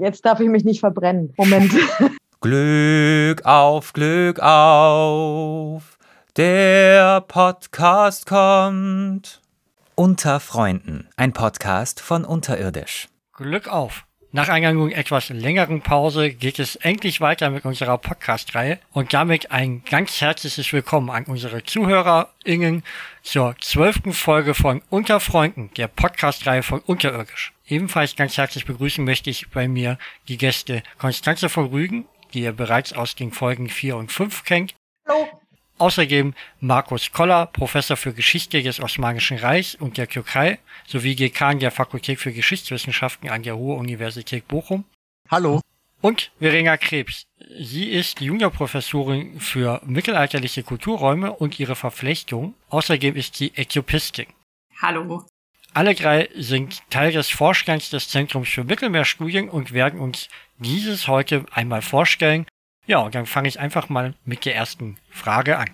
jetzt darf ich mich nicht verbrennen. Moment. Glück auf, Glück auf. Der Podcast kommt. Unter Freunden, ein Podcast von Unterirdisch. Glück auf. Nach einer etwas längeren Pause geht es endlich weiter mit unserer Podcast-Reihe und damit ein ganz herzliches Willkommen an unsere ZuhörerInnen zur zwölften Folge von Unter Freunden, der Podcast-Reihe von Unterirdisch. Ebenfalls ganz herzlich begrüßen möchte ich bei mir die Gäste Konstanze von Rügen, die ihr bereits aus den Folgen 4 und 5 kennt. Hallo. Außerdem Markus Koller, Professor für Geschichte des Osmanischen Reichs und der Türkei sowie Dekan der Fakultät für Geschichtswissenschaften an der Ruhr-Universität Bochum. Hallo. Und Verena Krebs. Sie ist Juniorprofessorin für mittelalterliche Kulturräume und ihre Verflechtung. Außerdem ist sie Äthiopistin. Hallo. Alle drei sind Teil des Vorstands des Zentrums für Mittelmeerstudien und werden uns dieses heute einmal vorstellen ja, und dann fange ich einfach mal mit der ersten Frage an.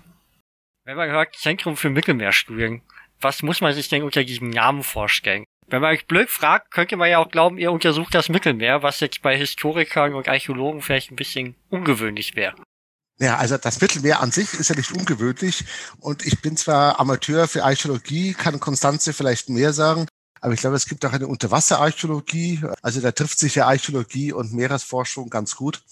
Wenn man hört Zentrum für Mittelmeerstudien, was muss man sich denn unter diesem Namen vorstellen? Wenn man euch blöd fragt, könnte man ja auch glauben, ihr untersucht das Mittelmeer, was jetzt bei Historikern und Archäologen vielleicht ein bisschen ungewöhnlich wäre. Ja, also das Mittelmeer an sich ist ja nicht ungewöhnlich und ich bin zwar Amateur für Archäologie, kann Konstanze vielleicht mehr sagen, aber ich glaube, es gibt auch eine Unterwasserarchäologie. Also da trifft sich ja Archäologie und Meeresforschung ganz gut.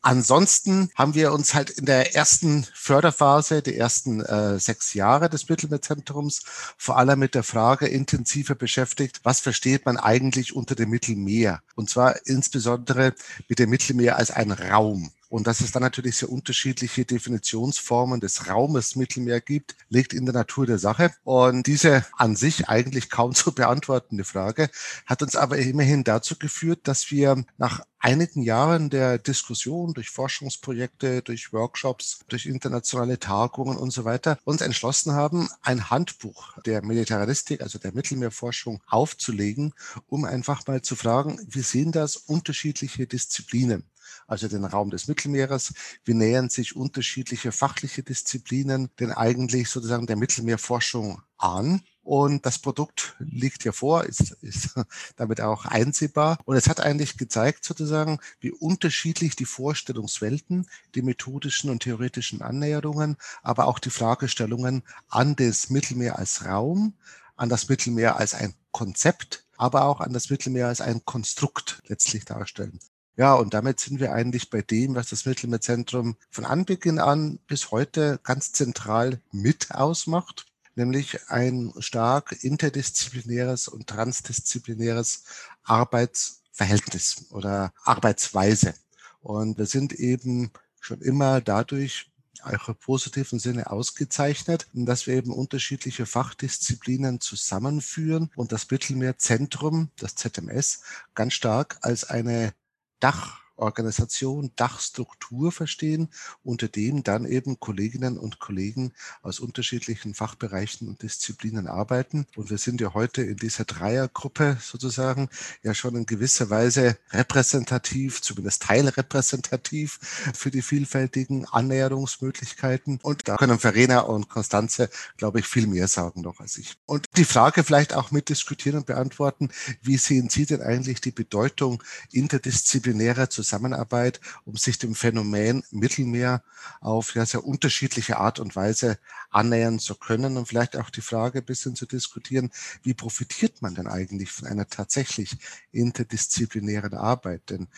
Ansonsten haben wir uns halt in der ersten Förderphase, die ersten äh, sechs Jahre des Mittelmeerzentrums, vor allem mit der Frage intensiver beschäftigt, was versteht man eigentlich unter dem Mittelmeer? Und zwar insbesondere mit dem Mittelmeer als ein Raum. Und dass es dann natürlich sehr unterschiedliche Definitionsformen des Raumes Mittelmeer gibt, liegt in der Natur der Sache. Und diese an sich eigentlich kaum zu beantwortende Frage hat uns aber immerhin dazu geführt, dass wir nach einigen Jahren der Diskussion durch Forschungsprojekte, durch Workshops, durch internationale Tagungen und so weiter uns entschlossen haben, ein Handbuch der Militaristik, also der Mittelmeerforschung aufzulegen, um einfach mal zu fragen, wie sehen das unterschiedliche Disziplinen? Also den Raum des Mittelmeeres. Wie nähern sich unterschiedliche fachliche Disziplinen denn eigentlich sozusagen der Mittelmeerforschung an? Und das Produkt liegt hier vor, ist, ist damit auch einsehbar. Und es hat eigentlich gezeigt sozusagen, wie unterschiedlich die Vorstellungswelten, die methodischen und theoretischen Annäherungen, aber auch die Fragestellungen an das Mittelmeer als Raum, an das Mittelmeer als ein Konzept, aber auch an das Mittelmeer als ein Konstrukt letztlich darstellen. Ja, und damit sind wir eigentlich bei dem, was das Mittelmeerzentrum von Anbeginn an bis heute ganz zentral mit ausmacht, nämlich ein stark interdisziplinäres und transdisziplinäres Arbeitsverhältnis oder Arbeitsweise. Und wir sind eben schon immer dadurch auch im positiven Sinne ausgezeichnet, dass wir eben unterschiedliche Fachdisziplinen zusammenführen und das Mittelmeerzentrum, das ZMS, ganz stark als eine Dach Dachorganisation, Dachstruktur verstehen, unter dem dann eben Kolleginnen und Kollegen aus unterschiedlichen Fachbereichen und Disziplinen arbeiten. Und wir sind ja heute in dieser Dreiergruppe sozusagen ja schon in gewisser Weise repräsentativ, zumindest teilrepräsentativ für die vielfältigen Annäherungsmöglichkeiten. Und da können Verena und Konstanze, glaube ich, viel mehr sagen noch als ich. Und die Frage vielleicht auch mitdiskutieren und beantworten, wie sehen Sie denn eigentlich die Bedeutung interdisziplinärer disziplinärer Zusammenarbeit, um sich dem Phänomen Mittelmeer auf ja, sehr unterschiedliche Art und Weise annähern zu können und vielleicht auch die Frage ein bisschen zu diskutieren, wie profitiert man denn eigentlich von einer tatsächlich interdisziplinären Arbeit? Denn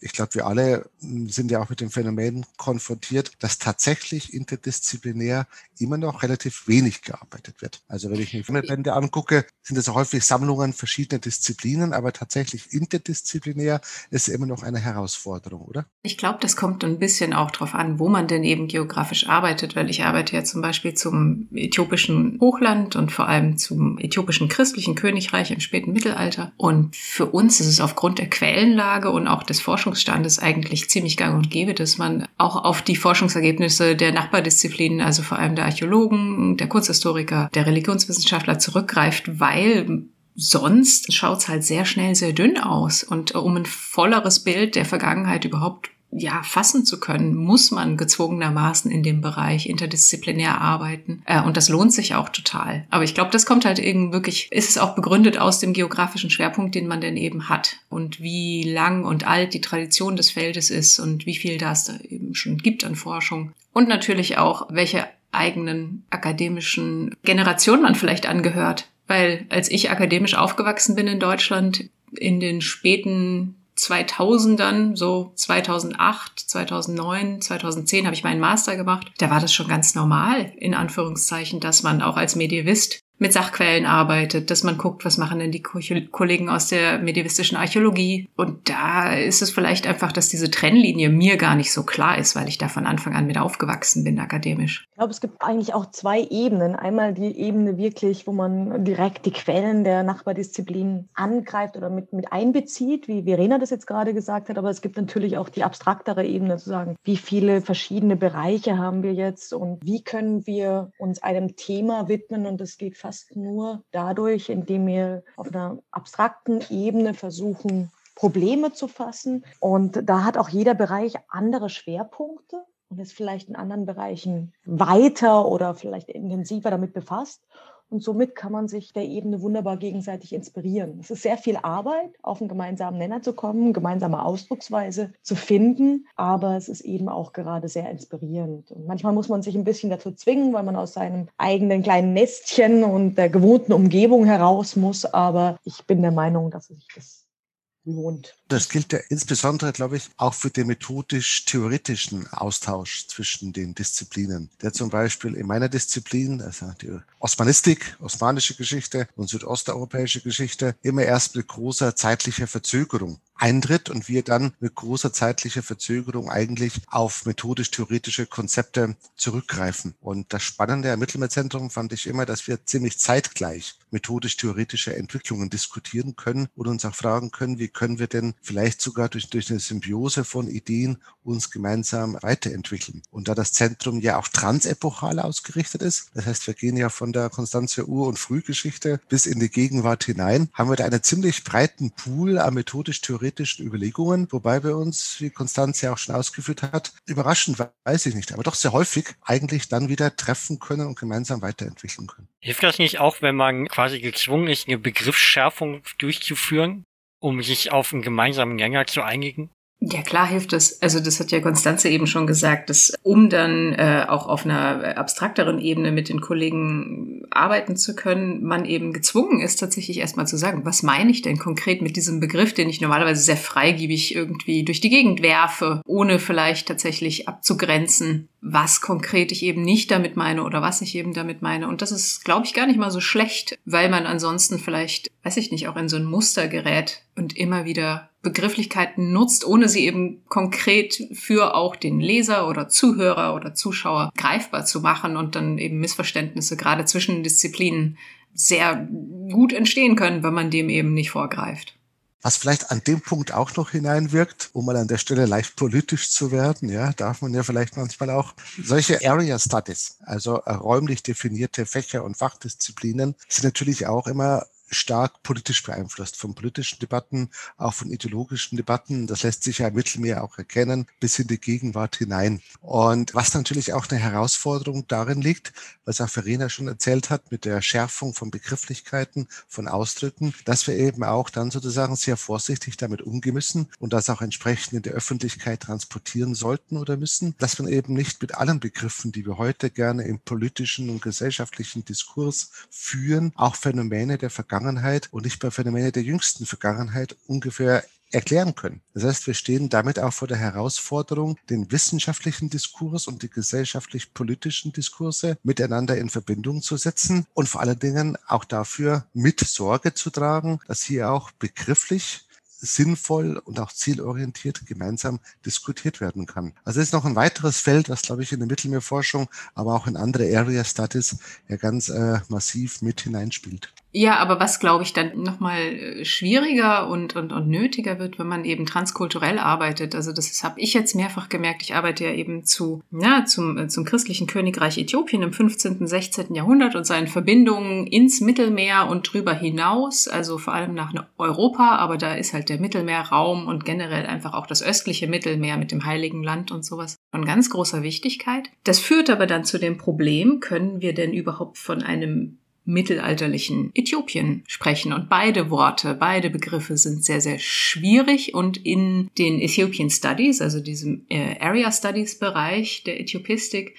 ich glaube, wir alle hm, sind ja auch mit dem Phänomen konfrontiert, dass tatsächlich interdisziplinär immer noch relativ wenig gearbeitet wird. Also wenn ich mir Filmbände angucke, sind es häufig Sammlungen verschiedener Disziplinen, aber tatsächlich interdisziplinär ist immer noch eine Herausforderung, oder? Ich glaube, das kommt ein bisschen auch darauf an, wo man denn eben geografisch arbeitet, weil ich arbeite ja zum Beispiel zum äthiopischen Hochland und vor allem zum äthiopischen christlichen Königreich im späten Mittelalter. Und für uns ist es aufgrund der Quellenlage und auch des Forschungs Forschungsstandes eigentlich ziemlich gang und gäbe, dass man auch auf die Forschungsergebnisse der Nachbardisziplinen, also vor allem der Archäologen, der Kunsthistoriker, der Religionswissenschaftler zurückgreift, weil sonst schaut es halt sehr schnell sehr dünn aus. Und um ein volleres Bild der Vergangenheit überhaupt ja, fassen zu können, muss man gezwungenermaßen in dem Bereich interdisziplinär arbeiten. Äh, und das lohnt sich auch total. Aber ich glaube, das kommt halt eben wirklich, ist es auch begründet aus dem geografischen Schwerpunkt, den man denn eben hat. Und wie lang und alt die Tradition des Feldes ist und wie viel da es da eben schon gibt an Forschung. Und natürlich auch, welche eigenen akademischen Generationen man vielleicht angehört. Weil als ich akademisch aufgewachsen bin in Deutschland, in den späten 2000ern, so 2008, 2009, 2010 habe ich meinen Master gemacht. Da war das schon ganz normal, in Anführungszeichen, dass man auch als Medievist mit Sachquellen arbeitet, dass man guckt, was machen denn die Kollegen aus der medievistischen Archäologie. Und da ist es vielleicht einfach, dass diese Trennlinie mir gar nicht so klar ist, weil ich da von Anfang an mit aufgewachsen bin, akademisch. Ich glaube, es gibt eigentlich auch zwei Ebenen. Einmal die Ebene wirklich, wo man direkt die Quellen der Nachbardisziplinen angreift oder mit, mit einbezieht, wie Verena das jetzt gerade gesagt hat. Aber es gibt natürlich auch die abstraktere Ebene, zu sagen, wie viele verschiedene Bereiche haben wir jetzt und wie können wir uns einem Thema widmen. Und das geht fast nur dadurch, indem wir auf einer abstrakten Ebene versuchen, Probleme zu fassen. Und da hat auch jeder Bereich andere Schwerpunkte und ist vielleicht in anderen Bereichen weiter oder vielleicht intensiver damit befasst. Und somit kann man sich der Ebene wunderbar gegenseitig inspirieren. Es ist sehr viel Arbeit, auf einen gemeinsamen Nenner zu kommen, gemeinsame Ausdrucksweise zu finden, aber es ist eben auch gerade sehr inspirierend. Und manchmal muss man sich ein bisschen dazu zwingen, weil man aus seinem eigenen kleinen Nestchen und der gewohnten Umgebung heraus muss. Aber ich bin der Meinung, dass sich das lohnt. Das gilt ja insbesondere, glaube ich, auch für den methodisch-theoretischen Austausch zwischen den Disziplinen. Der zum Beispiel in meiner Disziplin, also die Osmanistik, osmanische Geschichte und südosteuropäische Geschichte, immer erst mit großer zeitlicher Verzögerung eintritt und wir dann mit großer zeitlicher Verzögerung eigentlich auf methodisch-theoretische Konzepte zurückgreifen. Und das Spannende am Mittelmeerzentrum fand ich immer, dass wir ziemlich zeitgleich methodisch-theoretische Entwicklungen diskutieren können und uns auch fragen können, wie können wir denn vielleicht sogar durch, durch eine Symbiose von Ideen uns gemeinsam weiterentwickeln. Und da das Zentrum ja auch transepochal ausgerichtet ist, das heißt, wir gehen ja von der Konstanzer Ur- und Frühgeschichte bis in die Gegenwart hinein, haben wir da einen ziemlich breiten Pool an methodisch-theoretischen Überlegungen, wobei wir uns, wie Konstanz ja auch schon ausgeführt hat, überraschend weiß ich nicht, aber doch sehr häufig eigentlich dann wieder treffen können und gemeinsam weiterentwickeln können. Hilft das nicht auch, wenn man quasi gezwungen ist, eine Begriffsschärfung durchzuführen? um sich auf einen gemeinsamen Gänger zu einigen? Ja, klar hilft es. Also das hat ja Konstanze eben schon gesagt, dass um dann äh, auch auf einer abstrakteren Ebene mit den Kollegen arbeiten zu können, man eben gezwungen ist, tatsächlich erstmal zu sagen, was meine ich denn konkret mit diesem Begriff, den ich normalerweise sehr freigebig irgendwie durch die Gegend werfe, ohne vielleicht tatsächlich abzugrenzen, was konkret ich eben nicht damit meine oder was ich eben damit meine. Und das ist, glaube ich, gar nicht mal so schlecht, weil man ansonsten vielleicht, weiß ich nicht, auch in so ein Muster gerät und immer wieder Begrifflichkeiten nutzt, ohne sie eben konkret für auch den Leser oder Zuhörer oder Zuschauer greifbar zu machen und dann eben Missverständnisse gerade zwischen Disziplinen sehr gut entstehen können, wenn man dem eben nicht vorgreift. Was vielleicht an dem Punkt auch noch hineinwirkt, um mal an der Stelle leicht politisch zu werden, ja, darf man ja vielleicht manchmal auch solche Area Studies, also räumlich definierte Fächer und Fachdisziplinen, sind natürlich auch immer stark politisch beeinflusst, von politischen Debatten, auch von ideologischen Debatten. Das lässt sich ja im Mittelmeer auch erkennen, bis in die Gegenwart hinein. Und was natürlich auch eine Herausforderung darin liegt, was auch Verena schon erzählt hat, mit der Schärfung von Begrifflichkeiten, von Ausdrücken, dass wir eben auch dann sozusagen sehr vorsichtig damit umgehen müssen und das auch entsprechend in der Öffentlichkeit transportieren sollten oder müssen, dass man eben nicht mit allen Begriffen, die wir heute gerne im politischen und gesellschaftlichen Diskurs führen, auch Phänomene der Vergangenheit Vergangenheit und nicht bei Phänomene der jüngsten Vergangenheit ungefähr erklären können. Das heißt, wir stehen damit auch vor der Herausforderung, den wissenschaftlichen Diskurs und die gesellschaftlich-politischen Diskurse miteinander in Verbindung zu setzen und vor allen Dingen auch dafür mit Sorge zu tragen, dass hier auch begrifflich sinnvoll und auch zielorientiert gemeinsam diskutiert werden kann. Also es ist noch ein weiteres Feld, was, glaube ich, in der Mittelmeerforschung, aber auch in andere Area Studies ja ganz äh, massiv mit hineinspielt. Ja, aber was, glaube ich, dann nochmal äh, schwieriger und, und, und nötiger wird, wenn man eben transkulturell arbeitet. Also das habe ich jetzt mehrfach gemerkt. Ich arbeite ja eben zu, ja, zum, äh, zum christlichen Königreich Äthiopien im 15., 16. Jahrhundert und seinen Verbindungen ins Mittelmeer und drüber hinaus, also vor allem nach Europa, aber da ist halt der Mittelmeerraum und generell einfach auch das östliche Mittelmeer mit dem Heiligen Land und sowas von ganz großer Wichtigkeit. Das führt aber dann zu dem Problem, können wir denn überhaupt von einem mittelalterlichen Äthiopien sprechen. Und beide Worte, beide Begriffe sind sehr, sehr schwierig und in den Ethiopian Studies, also diesem äh, Area Studies Bereich der Äthiopistik,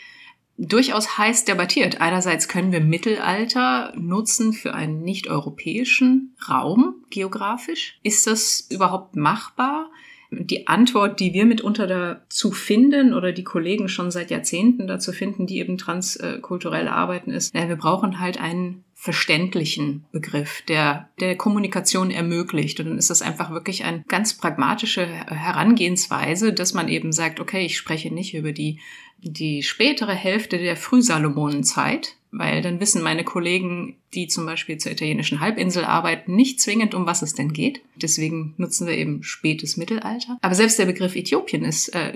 durchaus heiß debattiert. Einerseits können wir Mittelalter nutzen für einen nicht-europäischen Raum geografisch. Ist das überhaupt machbar? Die Antwort, die wir mitunter dazu finden oder die Kollegen schon seit Jahrzehnten dazu finden, die eben transkulturell arbeiten, ist, naja, wir brauchen halt einen verständlichen Begriff, der der Kommunikation ermöglicht. Und dann ist das einfach wirklich eine ganz pragmatische Herangehensweise, dass man eben sagt, okay, ich spreche nicht über die, die spätere Hälfte der Frühsalomonenzeit, weil dann wissen meine Kollegen, die zum Beispiel zur italienischen Halbinsel arbeiten, nicht zwingend, um was es denn geht. Deswegen nutzen wir eben spätes Mittelalter. Aber selbst der Begriff Äthiopien ist äh,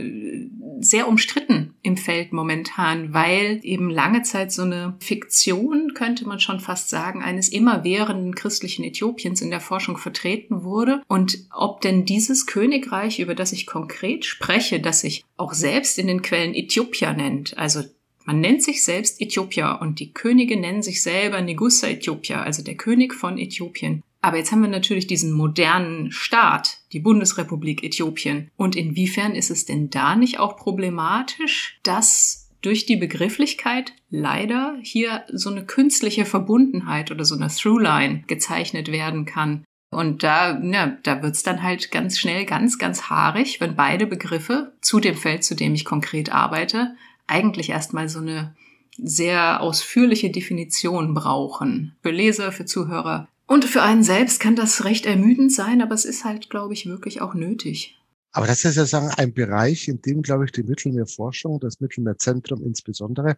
sehr umstritten im Feld momentan, weil eben lange Zeit so eine Fiktion, könnte man schon fast sagen, eines immerwährenden christlichen Äthiopiens in der Forschung vertreten wurde. Und ob denn dieses Königreich, über das ich konkret spreche, das sich auch selbst in den Quellen Äthiopia nennt, also man nennt sich selbst Äthiopier und die Könige nennen sich selber Negusa Äthiopier, also der König von Äthiopien. Aber jetzt haben wir natürlich diesen modernen Staat, die Bundesrepublik Äthiopien. Und inwiefern ist es denn da nicht auch problematisch, dass durch die Begrifflichkeit leider hier so eine künstliche Verbundenheit oder so eine Throughline gezeichnet werden kann. Und da, ja, da wird's dann halt ganz schnell ganz, ganz haarig, wenn beide Begriffe zu dem Feld, zu dem ich konkret arbeite, eigentlich erstmal so eine sehr ausführliche Definition brauchen. Für Leser, für Zuhörer. Und für einen selbst kann das recht ermüdend sein, aber es ist halt, glaube ich, wirklich auch nötig. Aber das ist ja sagen ein Bereich, in dem, glaube ich, die Mittelmeerforschung, das Mittelmeerzentrum insbesondere,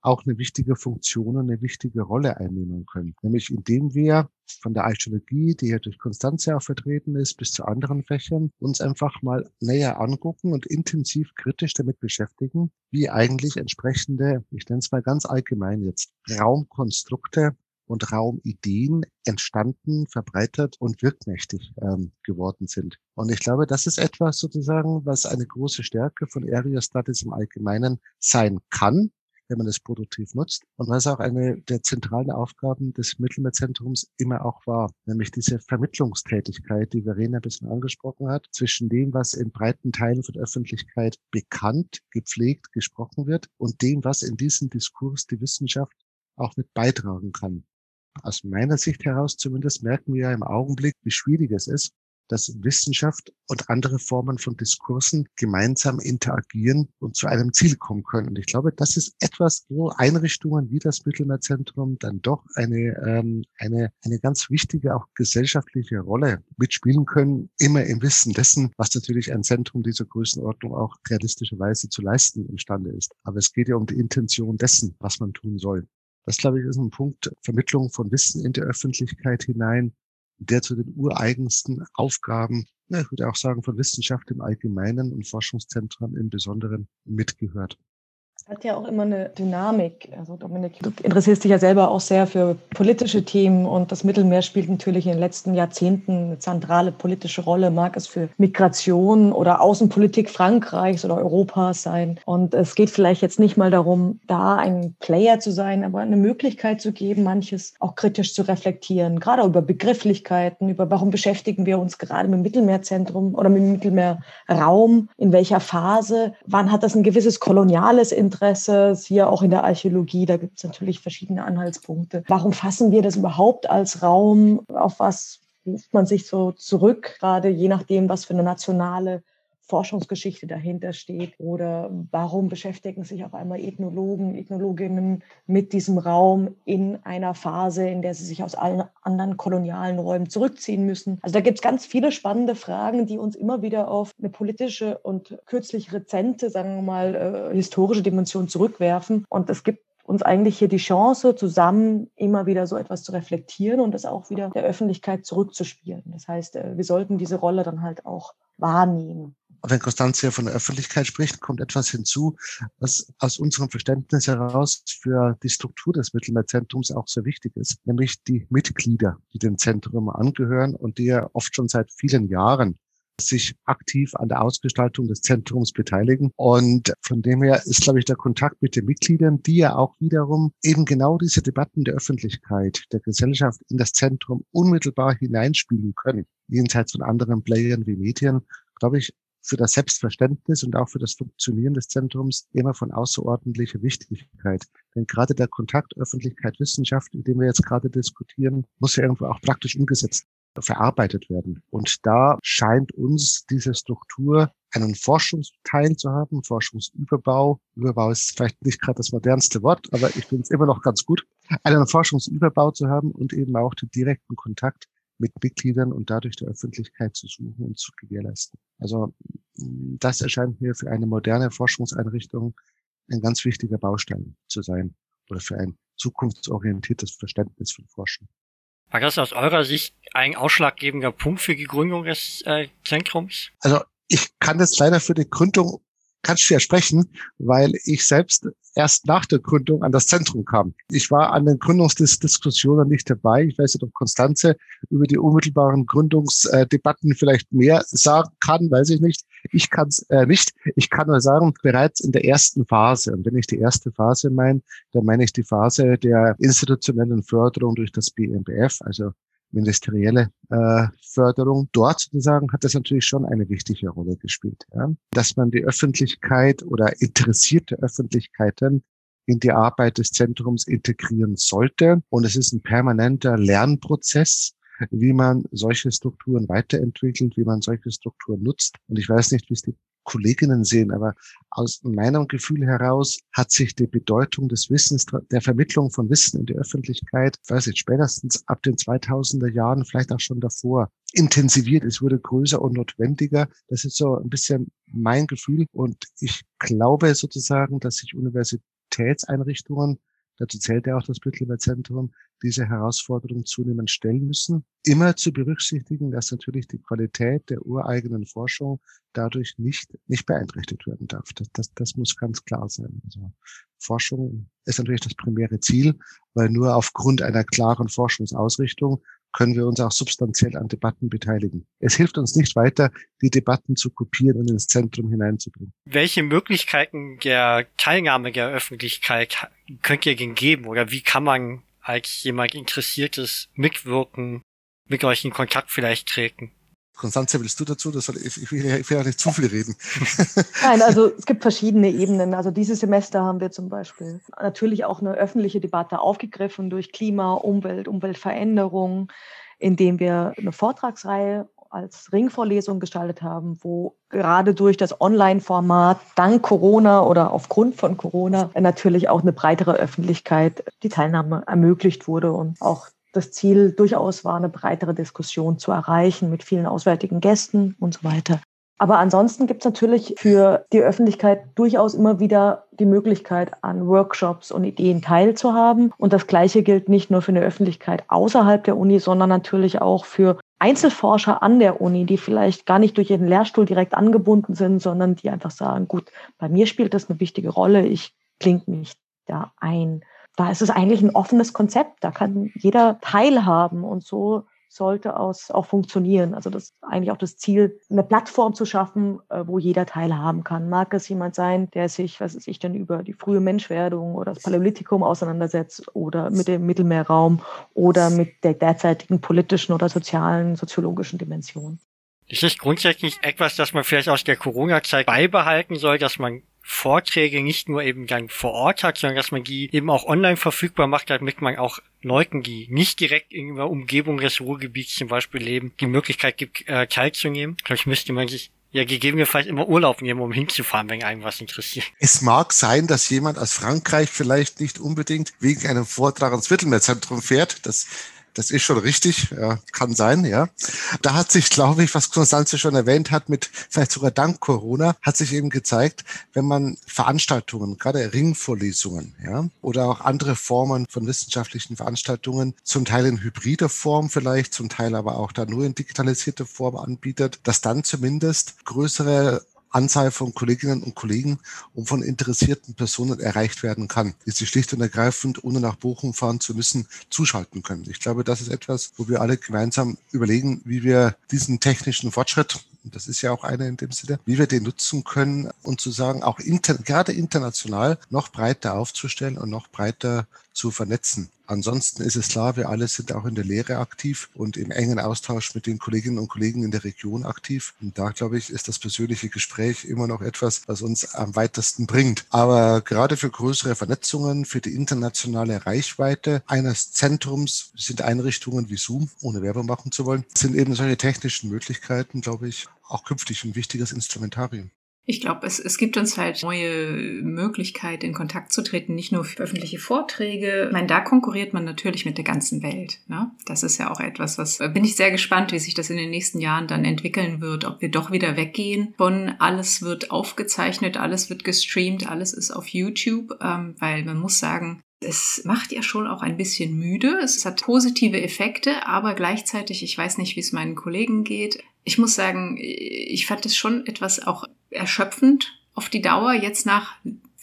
auch eine wichtige Funktion und eine wichtige Rolle einnehmen können. Nämlich indem wir von der Archäologie, die ja durch Konstanze auch vertreten ist, bis zu anderen Fächern, uns einfach mal näher angucken und intensiv kritisch damit beschäftigen, wie eigentlich entsprechende, ich nenne es mal ganz allgemein jetzt, Raumkonstrukte und Raumideen entstanden, verbreitet und wirkmächtig ähm, geworden sind. Und ich glaube, das ist etwas sozusagen, was eine große Stärke von Area Studies im Allgemeinen sein kann, wenn man es produktiv nutzt. Und was auch eine der zentralen Aufgaben des Mittelmeerzentrums immer auch war, nämlich diese Vermittlungstätigkeit, die Verena ein bisschen angesprochen hat, zwischen dem, was in breiten Teilen von Öffentlichkeit bekannt, gepflegt, gesprochen wird und dem, was in diesem Diskurs die Wissenschaft auch mit beitragen kann. Aus meiner Sicht heraus zumindest merken wir ja im Augenblick, wie schwierig es ist, dass Wissenschaft und andere Formen von Diskursen gemeinsam interagieren und zu einem Ziel kommen können. Und ich glaube, das ist etwas, wo Einrichtungen wie das Mittelmeerzentrum dann doch eine, ähm, eine, eine ganz wichtige, auch gesellschaftliche Rolle mitspielen können, immer im Wissen dessen, was natürlich ein Zentrum dieser Größenordnung auch realistischerweise zu leisten imstande ist. Aber es geht ja um die Intention dessen, was man tun soll. Das, glaube ich, ist ein Punkt, Vermittlung von Wissen in die Öffentlichkeit hinein, der zu den ureigensten Aufgaben, na, ich würde auch sagen, von Wissenschaft im Allgemeinen und Forschungszentren im Besonderen mitgehört hat ja auch immer eine Dynamik. Also Dominik, du interessierst dich ja selber auch sehr für politische Themen und das Mittelmeer spielt natürlich in den letzten Jahrzehnten eine zentrale politische Rolle, mag es für Migration oder Außenpolitik Frankreichs oder Europas sein. Und es geht vielleicht jetzt nicht mal darum, da ein Player zu sein, aber eine Möglichkeit zu geben, manches auch kritisch zu reflektieren, gerade über Begrifflichkeiten, über warum beschäftigen wir uns gerade mit dem Mittelmeerzentrum oder mit dem Mittelmeerraum, in welcher Phase, wann hat das ein gewisses koloniales Interesse, Interesse, hier auch in der Archäologie, da gibt es natürlich verschiedene Anhaltspunkte. Warum fassen wir das überhaupt als Raum? Auf was ruft man sich so zurück, gerade je nachdem, was für eine nationale Forschungsgeschichte dahinter steht oder warum beschäftigen sich auf einmal Ethnologen, Ethnologinnen mit diesem Raum in einer Phase, in der sie sich aus allen anderen kolonialen Räumen zurückziehen müssen. Also da gibt es ganz viele spannende Fragen, die uns immer wieder auf eine politische und kürzlich rezente, sagen wir mal, äh, historische Dimension zurückwerfen. Und es gibt uns eigentlich hier die Chance, zusammen immer wieder so etwas zu reflektieren und das auch wieder der Öffentlichkeit zurückzuspielen. Das heißt, äh, wir sollten diese Rolle dann halt auch wahrnehmen. Wenn Konstanze von der Öffentlichkeit spricht, kommt etwas hinzu, was aus unserem Verständnis heraus für die Struktur des Mittelmeerzentrums auch sehr wichtig ist, nämlich die Mitglieder, die dem Zentrum angehören und die ja oft schon seit vielen Jahren sich aktiv an der Ausgestaltung des Zentrums beteiligen. Und von dem her ist, glaube ich, der Kontakt mit den Mitgliedern, die ja auch wiederum eben genau diese Debatten der Öffentlichkeit, der Gesellschaft in das Zentrum unmittelbar hineinspielen können, jenseits von anderen Playern wie Medien, glaube ich, für das Selbstverständnis und auch für das Funktionieren des Zentrums immer von außerordentlicher Wichtigkeit. Denn gerade der Kontakt Öffentlichkeit-Wissenschaft, in dem wir jetzt gerade diskutieren, muss ja irgendwo auch praktisch umgesetzt verarbeitet werden. Und da scheint uns diese Struktur einen Forschungsteil zu haben, Forschungsüberbau. Überbau ist vielleicht nicht gerade das modernste Wort, aber ich finde es immer noch ganz gut, einen Forschungsüberbau zu haben und eben auch den direkten Kontakt mit Mitgliedern und dadurch der Öffentlichkeit zu suchen und zu gewährleisten. Also das erscheint mir für eine moderne Forschungseinrichtung ein ganz wichtiger Baustein zu sein oder für ein zukunftsorientiertes Verständnis von Forschung. War das aus eurer Sicht ein ausschlaggebender Punkt für die Gründung des äh, Zentrums? Also ich kann jetzt leider für die Gründung ganz schwer sprechen, weil ich selbst erst nach der Gründung an das Zentrum kam. Ich war an den Gründungsdiskussionen nicht dabei. Ich weiß nicht, ob Konstanze über die unmittelbaren Gründungsdebatten vielleicht mehr sagen kann, weiß ich nicht. Ich kann es äh, nicht. Ich kann nur sagen, bereits in der ersten Phase, und wenn ich die erste Phase meine, dann meine ich die Phase der institutionellen Förderung durch das BMBF, also ministerielle äh, Förderung. Dort sozusagen hat das natürlich schon eine wichtige Rolle gespielt, ja? dass man die Öffentlichkeit oder interessierte Öffentlichkeiten in die Arbeit des Zentrums integrieren sollte. Und es ist ein permanenter Lernprozess, wie man solche Strukturen weiterentwickelt, wie man solche Strukturen nutzt. Und ich weiß nicht, wie es die Kolleginnen sehen, aber aus meinem Gefühl heraus hat sich die Bedeutung des Wissens, der Vermittlung von Wissen in die Öffentlichkeit, ich weiß nicht, spätestens ab den 2000er Jahren, vielleicht auch schon davor, intensiviert. Es wurde größer und notwendiger. Das ist so ein bisschen mein Gefühl. Und ich glaube sozusagen, dass sich Universitätseinrichtungen dazu zählt ja auch das Mittelmeerzentrum, diese Herausforderung zunehmend stellen müssen. Immer zu berücksichtigen, dass natürlich die Qualität der ureigenen Forschung dadurch nicht, nicht beeinträchtigt werden darf. Das, das, das muss ganz klar sein. Also Forschung ist natürlich das primäre Ziel, weil nur aufgrund einer klaren Forschungsausrichtung können wir uns auch substanziell an Debatten beteiligen. Es hilft uns nicht weiter, die Debatten zu kopieren und ins Zentrum hineinzubringen. Welche Möglichkeiten der Teilnahme der Öffentlichkeit könnt ihr denn geben oder wie kann man als jemand Interessiertes mitwirken, mit euch in Kontakt vielleicht treten? Konstanze, willst du dazu? Das soll, ich, will, ich will ja nicht zu viel reden. Nein, also es gibt verschiedene Ebenen. Also dieses Semester haben wir zum Beispiel natürlich auch eine öffentliche Debatte aufgegriffen durch Klima, Umwelt, Umweltveränderung, indem wir eine Vortragsreihe als Ringvorlesung gestaltet haben, wo gerade durch das Online-Format dank Corona oder aufgrund von Corona natürlich auch eine breitere Öffentlichkeit die Teilnahme ermöglicht wurde und auch das Ziel durchaus war, eine breitere Diskussion zu erreichen mit vielen auswärtigen Gästen und so weiter. Aber ansonsten gibt es natürlich für die Öffentlichkeit durchaus immer wieder die Möglichkeit, an Workshops und Ideen teilzuhaben. Und das Gleiche gilt nicht nur für eine Öffentlichkeit außerhalb der Uni, sondern natürlich auch für Einzelforscher an der Uni, die vielleicht gar nicht durch ihren Lehrstuhl direkt angebunden sind, sondern die einfach sagen, gut, bei mir spielt das eine wichtige Rolle, ich klinge mich da ein da ist es eigentlich ein offenes Konzept. Da kann jeder teilhaben und so sollte aus, auch funktionieren. Also das ist eigentlich auch das Ziel, eine Plattform zu schaffen, äh, wo jeder teilhaben kann. Mag es jemand sein, der sich, was weiß ich, denn über die frühe Menschwerdung oder das Paläolithikum auseinandersetzt oder mit dem Mittelmeerraum oder mit der derzeitigen politischen oder sozialen, soziologischen Dimension. Ist es grundsätzlich etwas, das man vielleicht aus der Corona-Zeit beibehalten soll, dass man Vorträge nicht nur eben dann vor Ort hat, sondern dass man die eben auch online verfügbar macht, damit man auch Leuten, die nicht direkt in der Umgebung des Ruhrgebiets zum Beispiel leben, die Möglichkeit gibt, äh, teilzunehmen. Vielleicht müsste man sich ja gegebenenfalls immer Urlaub nehmen, um hinzufahren, wenn einem was interessiert. Es mag sein, dass jemand aus Frankreich vielleicht nicht unbedingt wegen einem Vortrag ans Mittelmeerzentrum fährt. Das Das ist schon richtig, ja, kann sein, ja. Da hat sich, glaube ich, was Konstanze schon erwähnt hat, mit vielleicht sogar dank Corona, hat sich eben gezeigt, wenn man Veranstaltungen, gerade Ringvorlesungen, ja, oder auch andere Formen von wissenschaftlichen Veranstaltungen, zum Teil in hybrider Form vielleicht, zum Teil aber auch da nur in digitalisierter Form anbietet, dass dann zumindest größere Anzahl von Kolleginnen und Kollegen und von interessierten Personen erreicht werden kann, die sie schlicht und ergreifend, ohne nach Bochum fahren zu müssen, zuschalten können. Ich glaube, das ist etwas, wo wir alle gemeinsam überlegen, wie wir diesen technischen Fortschritt das ist ja auch einer in dem Sinne, wie wir den nutzen können und zu sagen, auch inter, gerade international noch breiter aufzustellen und noch breiter zu vernetzen. Ansonsten ist es klar, wir alle sind auch in der Lehre aktiv und im engen Austausch mit den Kolleginnen und Kollegen in der Region aktiv. Und da, glaube ich, ist das persönliche Gespräch immer noch etwas, was uns am weitesten bringt. Aber gerade für größere Vernetzungen, für die internationale Reichweite eines Zentrums sind Einrichtungen wie Zoom, ohne Werbung machen zu wollen, sind eben solche technischen Möglichkeiten, glaube ich, auch künftig ein wichtiges Instrumentarium. Ich glaube, es, es gibt uns halt neue Möglichkeiten, in Kontakt zu treten, nicht nur für öffentliche Vorträge. Ich meine, da konkurriert man natürlich mit der ganzen Welt. Ne? Das ist ja auch etwas, was bin ich sehr gespannt, wie sich das in den nächsten Jahren dann entwickeln wird, ob wir doch wieder weggehen von alles wird aufgezeichnet, alles wird gestreamt, alles ist auf YouTube, ähm, weil man muss sagen, es macht ja schon auch ein bisschen müde. Es hat positive Effekte, aber gleichzeitig, ich weiß nicht, wie es meinen Kollegen geht. Ich muss sagen, ich fand es schon etwas auch erschöpfend auf die Dauer, jetzt nach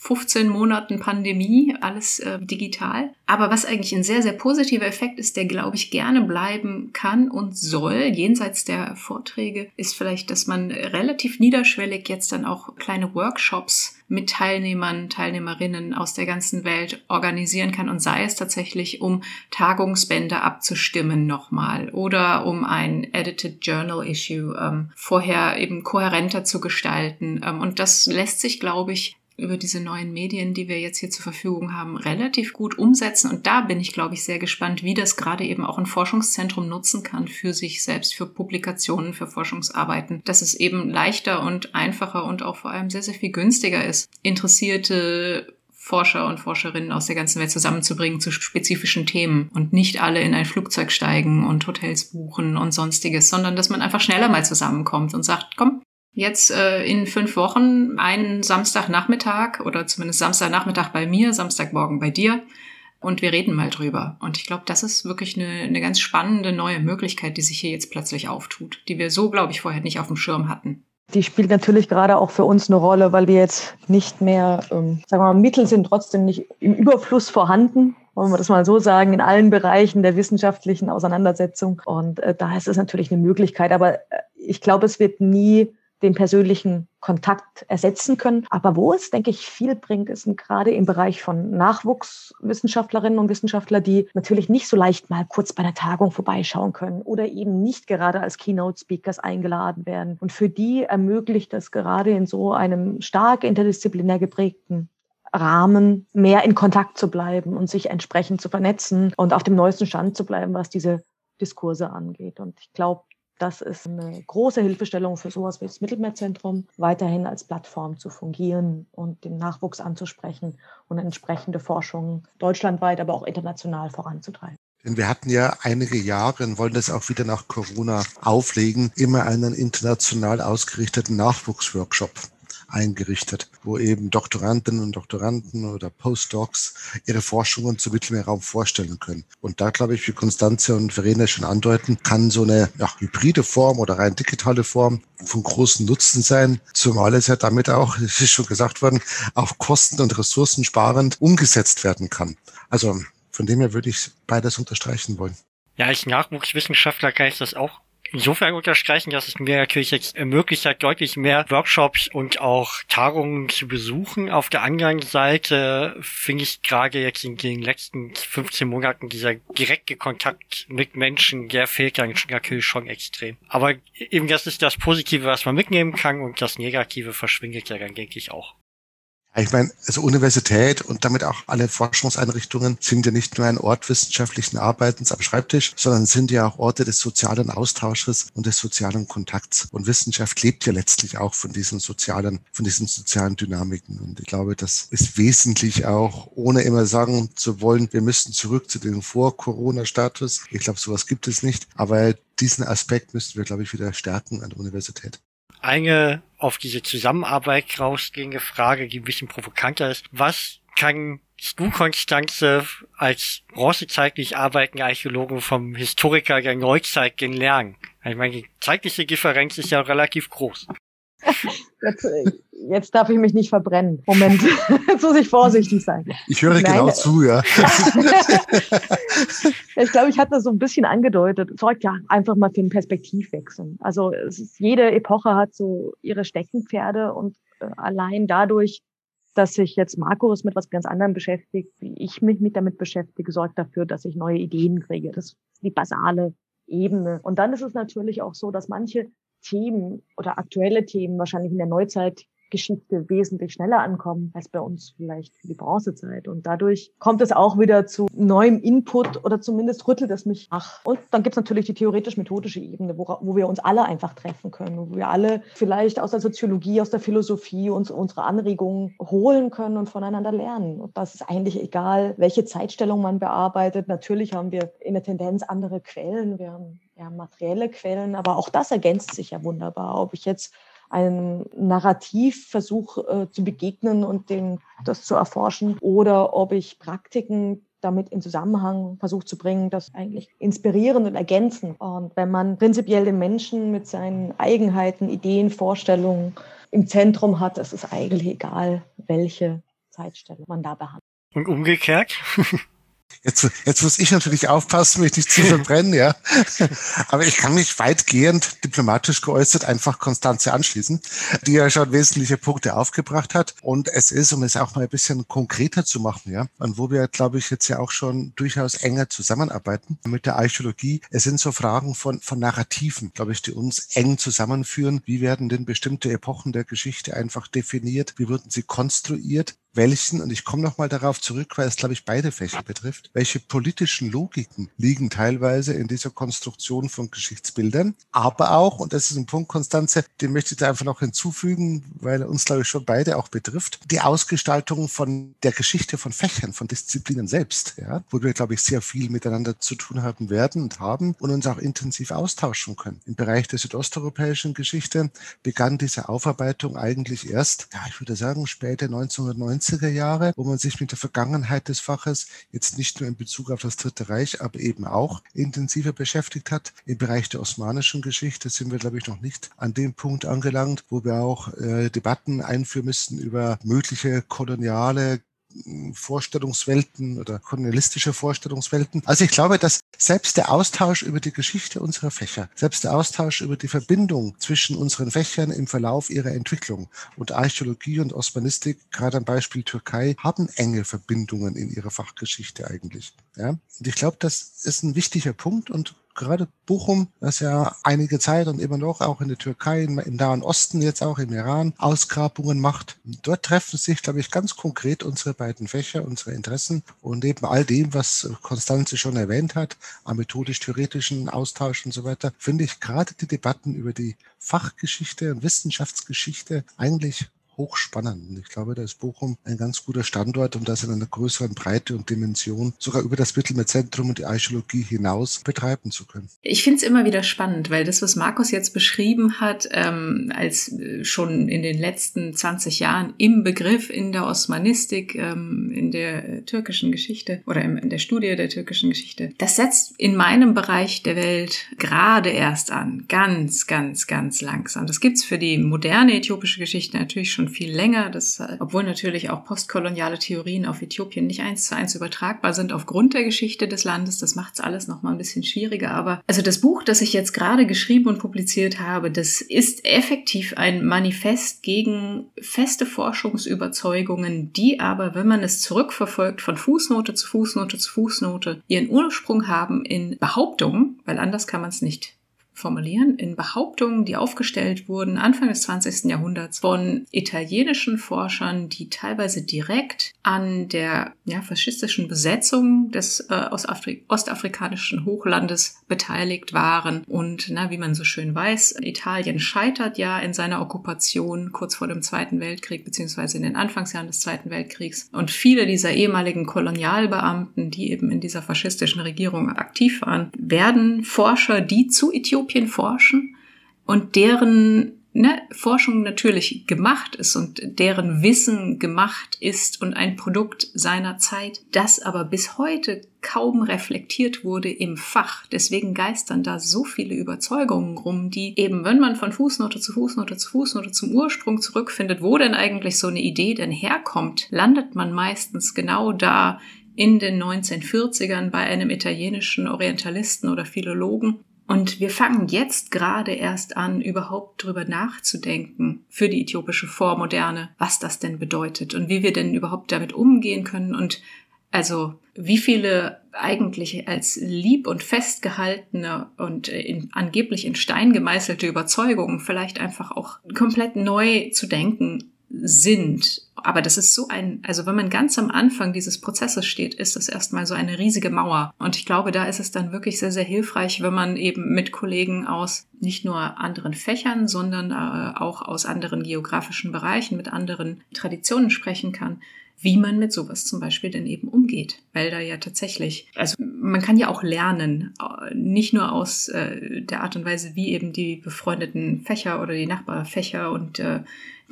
15 Monaten Pandemie, alles äh, digital. Aber was eigentlich ein sehr, sehr positiver Effekt ist, der, glaube ich, gerne bleiben kann und soll, jenseits der Vorträge, ist vielleicht, dass man relativ niederschwellig jetzt dann auch kleine Workshops mit Teilnehmern, Teilnehmerinnen aus der ganzen Welt organisieren kann und sei es tatsächlich, um Tagungsbände abzustimmen nochmal oder um ein Edited Journal Issue ähm, vorher eben kohärenter zu gestalten. Ähm, und das lässt sich, glaube ich, über diese neuen Medien, die wir jetzt hier zur Verfügung haben, relativ gut umsetzen. Und da bin ich, glaube ich, sehr gespannt, wie das gerade eben auch ein Forschungszentrum nutzen kann für sich selbst, für Publikationen, für Forschungsarbeiten, dass es eben leichter und einfacher und auch vor allem sehr, sehr viel günstiger ist, interessierte Forscher und Forscherinnen aus der ganzen Welt zusammenzubringen zu spezifischen Themen und nicht alle in ein Flugzeug steigen und Hotels buchen und sonstiges, sondern dass man einfach schneller mal zusammenkommt und sagt, komm, jetzt äh, in fünf Wochen einen Samstagnachmittag oder zumindest Samstagnachmittag bei mir, Samstagmorgen bei dir und wir reden mal drüber. Und ich glaube, das ist wirklich eine, eine ganz spannende neue Möglichkeit, die sich hier jetzt plötzlich auftut, die wir so, glaube ich, vorher nicht auf dem Schirm hatten. Die spielt natürlich gerade auch für uns eine Rolle, weil wir jetzt nicht mehr, ähm, sagen wir mal, Mittel sind trotzdem nicht im Überfluss vorhanden, wollen wir das mal so sagen, in allen Bereichen der wissenschaftlichen Auseinandersetzung. Und äh, da ist es natürlich eine Möglichkeit. Aber äh, ich glaube, es wird nie den persönlichen Kontakt ersetzen können. Aber wo es, denke ich, viel bringt, ist gerade im Bereich von Nachwuchswissenschaftlerinnen und Wissenschaftler, die natürlich nicht so leicht mal kurz bei einer Tagung vorbeischauen können oder eben nicht gerade als Keynote-Speakers eingeladen werden. Und für die ermöglicht es gerade in so einem stark interdisziplinär geprägten Rahmen mehr in Kontakt zu bleiben und sich entsprechend zu vernetzen und auf dem neuesten Stand zu bleiben, was diese Diskurse angeht. Und ich glaube, das ist eine große Hilfestellung für sowas wie das Mittelmeerzentrum, weiterhin als Plattform zu fungieren und den Nachwuchs anzusprechen und entsprechende Forschung deutschlandweit, aber auch international voranzutreiben. Denn wir hatten ja einige Jahre und wollen das auch wieder nach Corona auflegen, immer einen international ausgerichteten Nachwuchsworkshop eingerichtet, wo eben Doktorandinnen und Doktoranden oder Postdocs ihre Forschungen zum Mittelmeerraum vorstellen können. Und da glaube ich, wie Konstanze und Verena schon andeuten, kann so eine ja, hybride Form oder rein digitale Form von großem Nutzen sein, zumal es ja damit auch, es ist schon gesagt worden, auch kosten- und ressourcensparend umgesetzt werden kann. Also von dem her würde ich beides unterstreichen wollen. Ja, als Nachwuchswissenschaftler kann ich das auch insofern unterstreichen, dass es mir natürlich jetzt ermöglicht hat, deutlich mehr Workshops und auch Tagungen zu besuchen. Auf der anderen Seite finde ich gerade jetzt in den letzten 15 Monaten dieser direkte Kontakt mit Menschen, der fehlt dann natürlich schon extrem. Aber eben das ist das Positive, was man mitnehmen kann und das Negative verschwindet ja dann, denke ich, auch. Ich meine, also Universität und damit auch alle Forschungseinrichtungen sind ja nicht nur ein Ort wissenschaftlichen Arbeitens am Schreibtisch, sondern sind ja auch Orte des sozialen Austausches und des sozialen Kontakts. Und Wissenschaft lebt ja letztlich auch von diesen sozialen, von diesen sozialen Dynamiken. Und ich glaube, das ist wesentlich auch, ohne immer sagen zu wollen, wir müssen zurück zu dem Vor-Corona-Status. Ich glaube, sowas gibt es nicht. Aber diesen Aspekt müssten wir, glaube ich, wieder stärken an der Universität eine auf diese Zusammenarbeit rausgehende Frage, die ein bisschen provokanter ist. Was kann du, Konstanze, als bronzezeitlich arbeitende Archäologe vom Historiker der Neuzeit lernen? Ich meine, die zeitliche Differenz ist ja relativ groß. Jetzt, jetzt darf ich mich nicht verbrennen. Moment, jetzt muss ich vorsichtig sein. Ich höre Nein. genau zu, ja. ich glaube, ich hatte das so ein bisschen angedeutet. Sorgt ja einfach mal für einen Perspektivwechsel. Also ist, jede Epoche hat so ihre Steckenpferde und äh, allein dadurch, dass sich jetzt Markus mit was ganz anderem beschäftigt, wie ich mich mit damit beschäftige, sorgt dafür, dass ich neue Ideen kriege. Das ist die basale Ebene. Und dann ist es natürlich auch so, dass manche Themen oder aktuelle Themen wahrscheinlich in der Neuzeit Geschichte wesentlich schneller ankommen als bei uns vielleicht für die Bronzezeit. Und dadurch kommt es auch wieder zu neuem Input oder zumindest rüttelt es mich ach. Und dann gibt es natürlich die theoretisch-methodische Ebene, wo, wo wir uns alle einfach treffen können, wo wir alle vielleicht aus der Soziologie, aus der Philosophie uns unsere Anregungen holen können und voneinander lernen. Und das ist eigentlich egal, welche Zeitstellung man bearbeitet. Natürlich haben wir in der Tendenz andere Quellen, wir haben ja, materielle Quellen, aber auch das ergänzt sich ja wunderbar. Ob ich jetzt einem Narrativ versuche äh, zu begegnen und den, das zu erforschen oder ob ich Praktiken damit in Zusammenhang versucht zu bringen, das eigentlich inspirieren und ergänzen. Und wenn man prinzipiell den Menschen mit seinen Eigenheiten, Ideen, Vorstellungen im Zentrum hat, ist es eigentlich egal, welche Zeitstelle man da behandelt. Und umgekehrt? Jetzt, jetzt muss ich natürlich aufpassen, mich nicht zu verbrennen, ja. Aber ich kann mich weitgehend diplomatisch geäußert einfach Konstanze anschließen, die ja schon wesentliche Punkte aufgebracht hat. Und es ist, um es auch mal ein bisschen konkreter zu machen, ja, und wo wir, glaube ich, jetzt ja auch schon durchaus enger zusammenarbeiten mit der Archäologie. Es sind so Fragen von, von Narrativen, glaube ich, die uns eng zusammenführen. Wie werden denn bestimmte Epochen der Geschichte einfach definiert? Wie wurden sie konstruiert? Welchen, und ich komme nochmal darauf zurück, weil es, glaube ich, beide Fächer betrifft, welche politischen Logiken liegen teilweise in dieser Konstruktion von Geschichtsbildern, aber auch, und das ist ein Punkt, Konstanze, den möchte ich da einfach noch hinzufügen, weil er uns, glaube ich, schon beide auch betrifft, die Ausgestaltung von der Geschichte von Fächern, von Disziplinen selbst, ja, wo wir, glaube ich, sehr viel miteinander zu tun haben werden und haben und uns auch intensiv austauschen können. Im Bereich der südosteuropäischen Geschichte begann diese Aufarbeitung eigentlich erst, ja, ich würde sagen, später 1990 90er Jahre, wo man sich mit der Vergangenheit des Faches jetzt nicht nur in Bezug auf das Dritte Reich, aber eben auch intensiver beschäftigt hat. Im Bereich der osmanischen Geschichte sind wir, glaube ich, noch nicht an dem Punkt angelangt, wo wir auch äh, Debatten einführen müssten über mögliche koloniale Vorstellungswelten oder kolonialistische Vorstellungswelten. Also ich glaube, dass selbst der Austausch über die Geschichte unserer Fächer, selbst der Austausch über die Verbindung zwischen unseren Fächern im Verlauf ihrer Entwicklung und Archäologie und Osmanistik, gerade am Beispiel Türkei, haben enge Verbindungen in ihrer Fachgeschichte eigentlich. Ja? Und ich glaube, das ist ein wichtiger Punkt und gerade Bochum, das ja einige Zeit und immer noch auch in der Türkei, im, Nahen Osten, jetzt auch im Iran, Ausgrabungen macht. dort treffen sich, glaube ich, ganz konkret unsere beiden Fächer, unsere Interessen und neben all dem, was Konstanze schon erwähnt hat, am methodisch-theoretischen Austausch und so weiter, finde ich gerade die Debatten über die Fachgeschichte und Wissenschaftsgeschichte eigentlich hochspannend. Und ich glaube, da ist Bochum ein ganz guter Standort, um das in einer größeren Breite und Dimension sogar über das Mittelmeerzentrum und die Archäologie hinaus betreiben zu können. Ich finde es immer wieder spannend, weil das, was Markus jetzt beschrieben hat, ähm, als äh, schon in den letzten 20 Jahren im Begriff in der Osmanistik, ähm, in der türkischen Geschichte oder in der Studie der türkischen Geschichte, das setzt in meinem Bereich der Welt gerade erst an. Ganz, ganz, ganz langsam. Das gibt's für die moderne äthiopische Geschichte natürlich schon schon viel länger, das, äh, obwohl natürlich auch postkoloniale Theorien auf Äthiopien nicht eins zu eins übertragbar sind aufgrund der Geschichte des Landes. Das macht es alles noch mal ein bisschen schwieriger. Aber also das Buch, das ich jetzt gerade geschrieben und publiziert habe, das ist effektiv ein Manifest gegen feste Forschungsüberzeugungen, die aber, wenn man es zurückverfolgt, von Fußnote zu Fußnote zu Fußnote, ihren Ursprung haben in Behauptungen, weil anders kann man es nicht formulieren, in Behauptungen, die aufgestellt wurden Anfang des 20. Jahrhunderts von italienischen Forschern, die teilweise direkt an der ja, faschistischen Besetzung des äh, Ostafri ostafrikanischen Hochlandes beteiligt waren. Und na, wie man so schön weiß, Italien scheitert ja in seiner Okkupation kurz vor dem Zweiten Weltkrieg beziehungsweise in den Anfangsjahren des Zweiten Weltkriegs. Und viele dieser ehemaligen Kolonialbeamten, die eben in dieser faschistischen Regierung aktiv waren, werden Forscher, die zu Äthiopien forschen und deren ne, Forschung natürlich gemacht ist und deren Wissen gemacht ist und ein Produkt seiner Zeit, das aber bis heute kaum reflektiert wurde im Fach. Deswegen geistern da so viele Überzeugungen rum, die eben, wenn man von Fußnote zu Fußnote zu Fußnote zum Ursprung zurückfindet, wo denn eigentlich so eine Idee denn herkommt, landet man meistens genau da in den 1940ern bei einem italienischen Orientalisten oder Philologen, und wir fangen jetzt gerade erst an, überhaupt drüber nachzudenken für die äthiopische Vormoderne, was das denn bedeutet und wie wir denn überhaupt damit umgehen können und also wie viele eigentlich als lieb und festgehaltene und in, angeblich in Stein gemeißelte Überzeugungen vielleicht einfach auch komplett neu zu denken sind. Aber das ist so ein, also wenn man ganz am Anfang dieses Prozesses steht, ist das erstmal so eine riesige Mauer. Und ich glaube, da ist es dann wirklich sehr, sehr hilfreich, wenn man eben mit Kollegen aus nicht nur anderen Fächern, sondern äh, auch aus anderen geografischen Bereichen, mit anderen Traditionen sprechen kann, wie man mit sowas zum Beispiel denn eben umgeht. Weil da ja tatsächlich, also man kann ja auch lernen, äh, nicht nur aus äh, der Art und Weise, wie eben die befreundeten Fächer oder die Nachbarfächer und äh,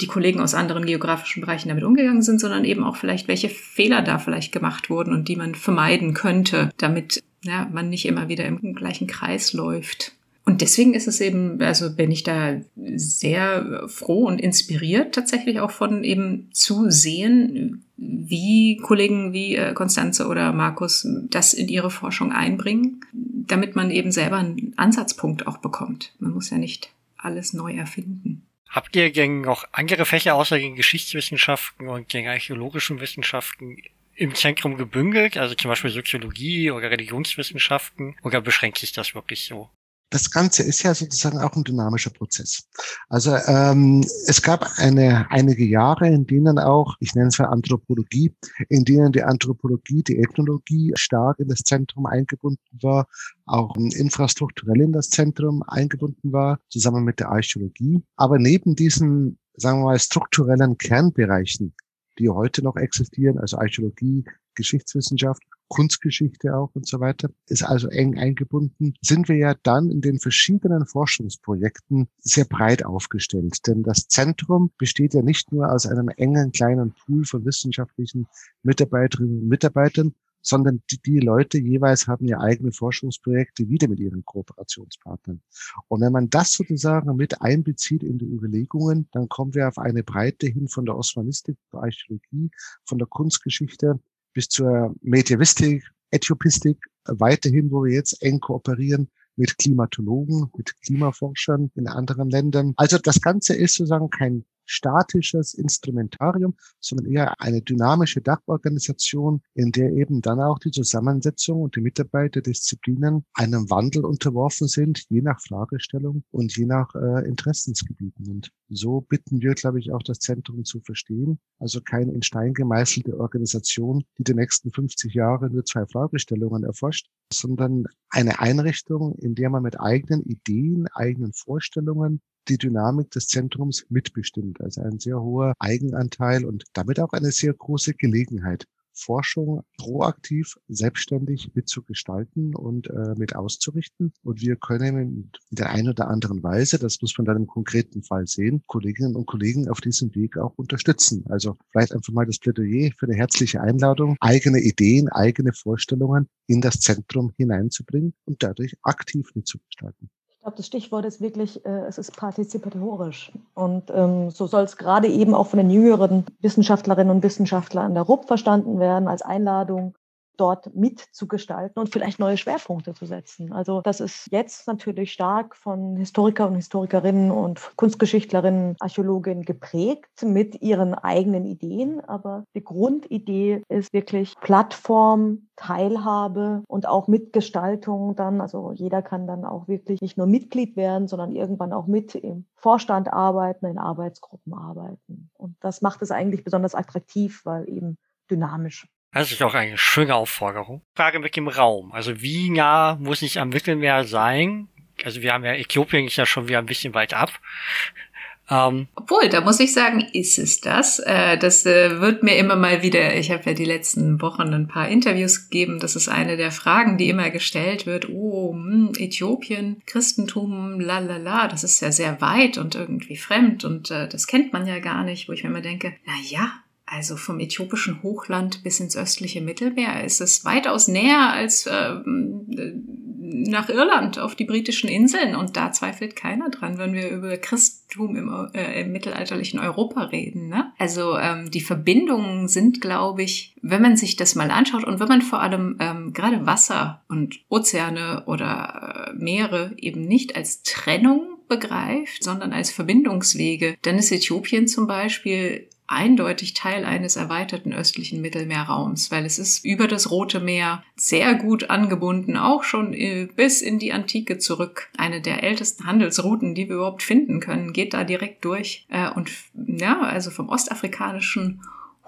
die Kollegen aus anderen geografischen Bereichen damit umgegangen sind, sondern eben auch vielleicht, welche Fehler da vielleicht gemacht wurden und die man vermeiden könnte, damit ja, man nicht immer wieder im gleichen Kreis läuft. Und deswegen ist es eben, also bin ich da sehr froh und inspiriert tatsächlich auch von eben zu sehen, wie Kollegen wie Konstanze äh, oder Markus das in ihre Forschung einbringen, damit man eben selber einen Ansatzpunkt auch bekommt. Man muss ja nicht alles neu erfinden. Habt ihr gegen noch andere Fächer außer gegen Geschichtswissenschaften und gegen archäologischen Wissenschaften im Zentrum gebündelt, also zum Beispiel Soziologie oder Religionswissenschaften, oder beschränkt sich das wirklich so? Das Ganze ist ja sozusagen auch ein dynamischer Prozess. Also ähm, es gab eine, einige Jahre, in denen auch, ich nenne es mal Anthropologie, in denen die Anthropologie, die Ethnologie stark in das Zentrum eingebunden war, auch infrastrukturell in das Zentrum eingebunden war, zusammen mit der Archäologie. Aber neben diesen, sagen wir mal, strukturellen Kernbereichen, die heute noch existieren, also Archäologie, Geschichtswissenschaft Kunstgeschichte auch und so weiter, ist also eng eingebunden, sind wir ja dann in den verschiedenen Forschungsprojekten sehr breit aufgestellt. Denn das Zentrum besteht ja nicht nur aus einem engen kleinen Pool von wissenschaftlichen Mitarbeiterinnen und Mitarbeitern, sondern die, die Leute jeweils haben ja eigene Forschungsprojekte wieder mit ihren Kooperationspartnern. Und wenn man das sozusagen mit einbezieht in die Überlegungen, dann kommen wir auf eine Breite hin von der Osmanistik, der Archäologie, von der Kunstgeschichte bis zur Medievistik, Äthiopistik, weiterhin, wo wir jetzt eng kooperieren mit Klimatologen, mit Klimaforschern in anderen Ländern. Also das Ganze ist sozusagen kein statisches Instrumentarium, sondern eher eine dynamische Dachorganisation, in der eben dann auch die Zusammensetzung und die Mitarbeiterdisziplinen einem Wandel unterworfen sind, je nach Fragestellung und je nach äh, Interessensgebieten. Und so bitten wir, glaube ich, auch das Zentrum zu verstehen. Also keine in Stein gemeißelte Organisation, die die nächsten 50 Jahre nur zwei Fragestellungen erforscht, sondern eine Einrichtung, in der man mit eigenen Ideen, eigenen Vorstellungen die Dynamik des Zentrums mitbestimmt. Also ein sehr hoher Eigenanteil und damit auch eine sehr große Gelegenheit, Forschung proaktiv, selbstständig mitzugestalten und äh, mit auszurichten. Und wir können in der einen oder anderen Weise, das muss man dann im konkreten Fall sehen, Kolleginnen und Kollegen auf diesem Weg auch unterstützen. Also vielleicht einfach mal das Plädoyer für eine herzliche Einladung, eigene Ideen, eigene Vorstellungen in das Zentrum hineinzubringen und dadurch aktiv mitzugestalten. Ich glaube, das Stichwort ist wirklich, äh, es ist partizipatorisch. Und ähm, so soll es gerade eben auch von den jüngeren Wissenschaftlerinnen und Wissenschaftlern an der RUP verstanden werden, als Einladung, dort mitzugestalten und vielleicht neue Schwerpunkte zu setzen. Also das ist jetzt natürlich stark von Historiker und Historikerinnen und Kunstgeschichtlerinnen, Archäologinnen geprägt mit ihren eigenen Ideen. Aber die Grundidee ist wirklich Plattform, Teilhabe und auch Mitgestaltung dann. Also jeder kann dann auch wirklich nicht nur Mitglied werden, sondern irgendwann auch mit im Vorstand arbeiten, in Arbeitsgruppen arbeiten. Und das macht es eigentlich besonders attraktiv, weil eben dynamisch. Das ist auch eine schöne Aufforderung. Frage mit dem Raum. Also wie nah muss ich am Mittelmeer sein? Also wir haben ja, Äthiopien ist ja schon wieder ein bisschen weit ab. Ähm, Obwohl, da muss ich sagen, ist es das. Äh, das äh, wird mir immer mal wieder, ich habe ja die letzten Wochen ein paar Interviews gegeben, das ist eine der Fragen, die immer gestellt wird. Oh, hm, Äthiopien, Christentum, la la la, das ist ja sehr weit und irgendwie fremd und äh, das kennt man ja gar nicht, wo ich mir immer denke, na ja, also vom äthiopischen Hochland bis ins östliche Mittelmeer ist es weitaus näher als äh, nach Irland auf die britischen Inseln. Und da zweifelt keiner dran, wenn wir über Christentum im, äh, im mittelalterlichen Europa reden. Ne? Also ähm, die Verbindungen sind, glaube ich, wenn man sich das mal anschaut und wenn man vor allem ähm, gerade Wasser und Ozeane oder äh, Meere eben nicht als Trennung begreift, sondern als Verbindungswege, dann ist Äthiopien zum Beispiel eindeutig Teil eines erweiterten östlichen Mittelmeerraums, weil es ist über das Rote Meer sehr gut angebunden, auch schon äh, bis in die Antike zurück. Eine der ältesten Handelsrouten, die wir überhaupt finden können, geht da direkt durch. Äh, und ja, also vom ostafrikanischen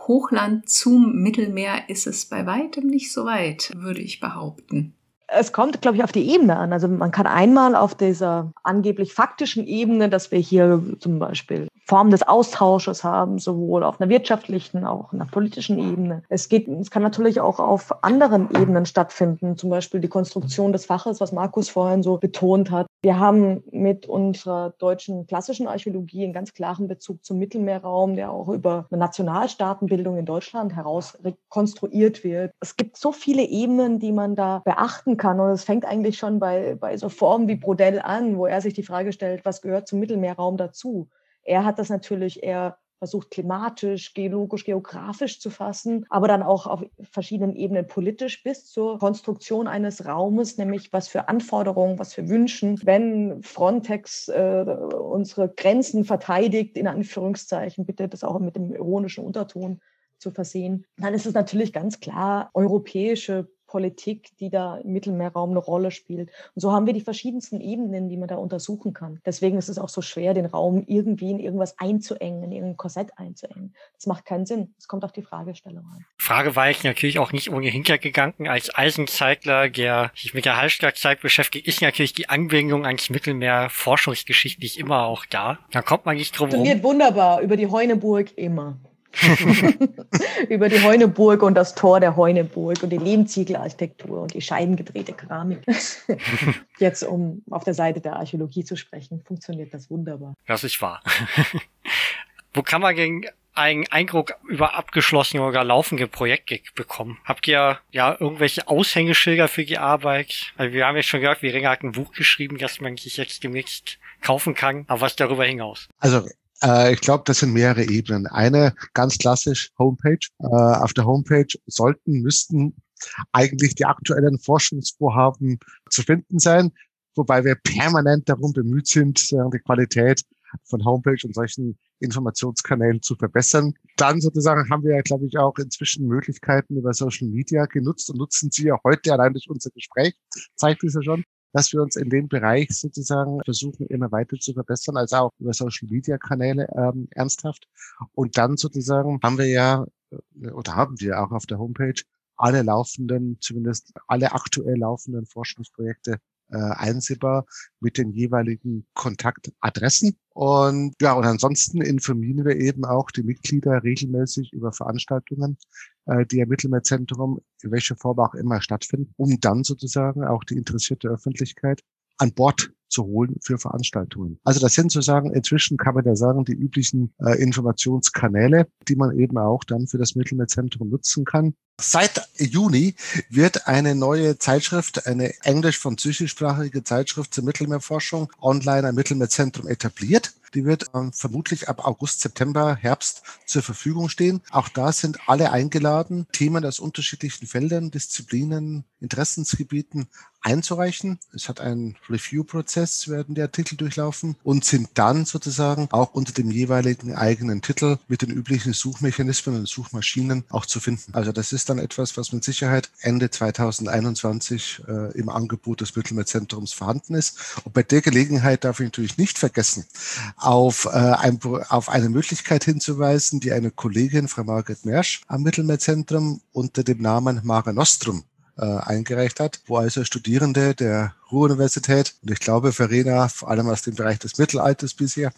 Hochland zum Mittelmeer ist es bei weitem nicht so weit, würde ich behaupten. Es kommt, glaube ich, auf die Ebene an. Also man kann einmal auf dieser angeblich faktischen Ebene, dass wir hier zum Beispiel Form des Austausches haben, sowohl auf einer wirtschaftlichen, auch einer politischen Ebene. Es geht, es kann natürlich auch auf anderen Ebenen stattfinden, zum Beispiel die Konstruktion des Faches, was Markus vorhin so betont hat. Wir haben mit unserer deutschen klassischen Archäologie einen ganz klaren Bezug zum Mittelmeerraum, der auch über eine Nationalstaatenbildung in Deutschland heraus rekonstruiert wird. Es gibt so viele Ebenen, die man da beachten kann. Und es fängt eigentlich schon bei, bei so Formen wie Brodell an, wo er sich die Frage stellt, was gehört zum Mittelmeerraum dazu? Er hat das natürlich eher versucht, klimatisch, geologisch, geografisch zu fassen, aber dann auch auf verschiedenen Ebenen politisch bis zur Konstruktion eines Raumes, nämlich was für Anforderungen, was für Wünschen, wenn Frontex äh, unsere Grenzen verteidigt, in Anführungszeichen, bitte das auch mit dem ironischen Unterton zu versehen, dann ist es natürlich ganz klar europäische Politik, die da im Mittelmeerraum eine Rolle spielt. Und so haben wir die verschiedensten Ebenen, die man da untersuchen kann. Deswegen ist es auch so schwer, den Raum irgendwie in irgendwas einzuengen, in irgendein Korsett einzuengen. Das macht keinen Sinn. Es kommt auf die Fragestellung an. Frage war ich natürlich auch nicht ohne Hintergedanken. Als Eisenzeigler, der sich mit der Hallstattzeit beschäftigt, ist natürlich die Anbindung ans Mittelmeer forschungsgeschichtlich immer auch da. Da kommt man nicht drum herum. Funktioniert wunderbar über die Heuneburg immer. über die Heuneburg und das Tor der Heuneburg und die Lehmziegelarchitektur und die scheibengedrehte Keramik. Jetzt, um auf der Seite der Archäologie zu sprechen, funktioniert das wunderbar. Das ist wahr. Wo kann man denn einen Eindruck über abgeschlossene oder laufende Projekte bekommen? Habt ihr ja irgendwelche Aushängeschilder für die Arbeit? Also wir haben ja schon gehört, wie Ringer hat ein Buch geschrieben, das man sich jetzt demnächst kaufen kann. Aber was darüber hinaus? Also äh, ich glaube, das sind mehrere Ebenen. Eine ganz klassisch Homepage. Äh, auf der Homepage sollten, müssten eigentlich die aktuellen Forschungsvorhaben zu finden sein, wobei wir permanent darum bemüht sind, die Qualität von Homepage und solchen Informationskanälen zu verbessern. Dann sozusagen haben wir, glaube ich, auch inzwischen Möglichkeiten über Social Media genutzt und nutzen sie ja heute allein durch unser Gespräch, zeigt es ja schon, dass wir uns in dem Bereich sozusagen versuchen, immer weiter zu verbessern, also auch über Social Media Kanäle ähm, ernsthaft. Und dann sozusagen haben wir ja äh, oder haben wir auch auf der Homepage alle laufenden, zumindest alle aktuell laufenden Forschungsprojekte äh, einsehbar mit den jeweiligen Kontaktadressen. Und ja, und ansonsten informieren wir eben auch die Mitglieder regelmäßig über Veranstaltungen, äh, die im Mittelmeerzentrum in welcher Form auch immer stattfinden, um dann sozusagen auch die interessierte Öffentlichkeit an Bord zu holen für Veranstaltungen. Also das sind sozusagen, inzwischen kann man ja sagen, die üblichen äh, Informationskanäle, die man eben auch dann für das Mittelmeerzentrum nutzen kann. Seit Juni wird eine neue Zeitschrift, eine englisch-französischsprachige Zeitschrift zur Mittelmeerforschung online am Mittelmeerzentrum etabliert. Die wird ähm, vermutlich ab August, September, Herbst zur Verfügung stehen. Auch da sind alle eingeladen, Themen aus unterschiedlichen Feldern, Disziplinen, Interessensgebieten einzureichen. Es hat einen Review-Prozess, werden die Artikel durchlaufen und sind dann sozusagen auch unter dem jeweiligen eigenen Titel mit den üblichen Suchmechanismen und Suchmaschinen auch zu finden. Also das ist dann etwas, was mit Sicherheit Ende 2021 äh, im Angebot des Mittelmeerzentrums vorhanden ist. Und bei der Gelegenheit darf ich natürlich nicht vergessen, auf, äh, ein, auf eine Möglichkeit hinzuweisen, die eine Kollegin, Frau Margret Mersch, am Mittelmeerzentrum unter dem Namen Mare Nostrum äh, eingereicht hat, wo also Studierende der Ruhr-Universität und ich glaube Verena, vor allem aus dem Bereich des Mittelalters bisher.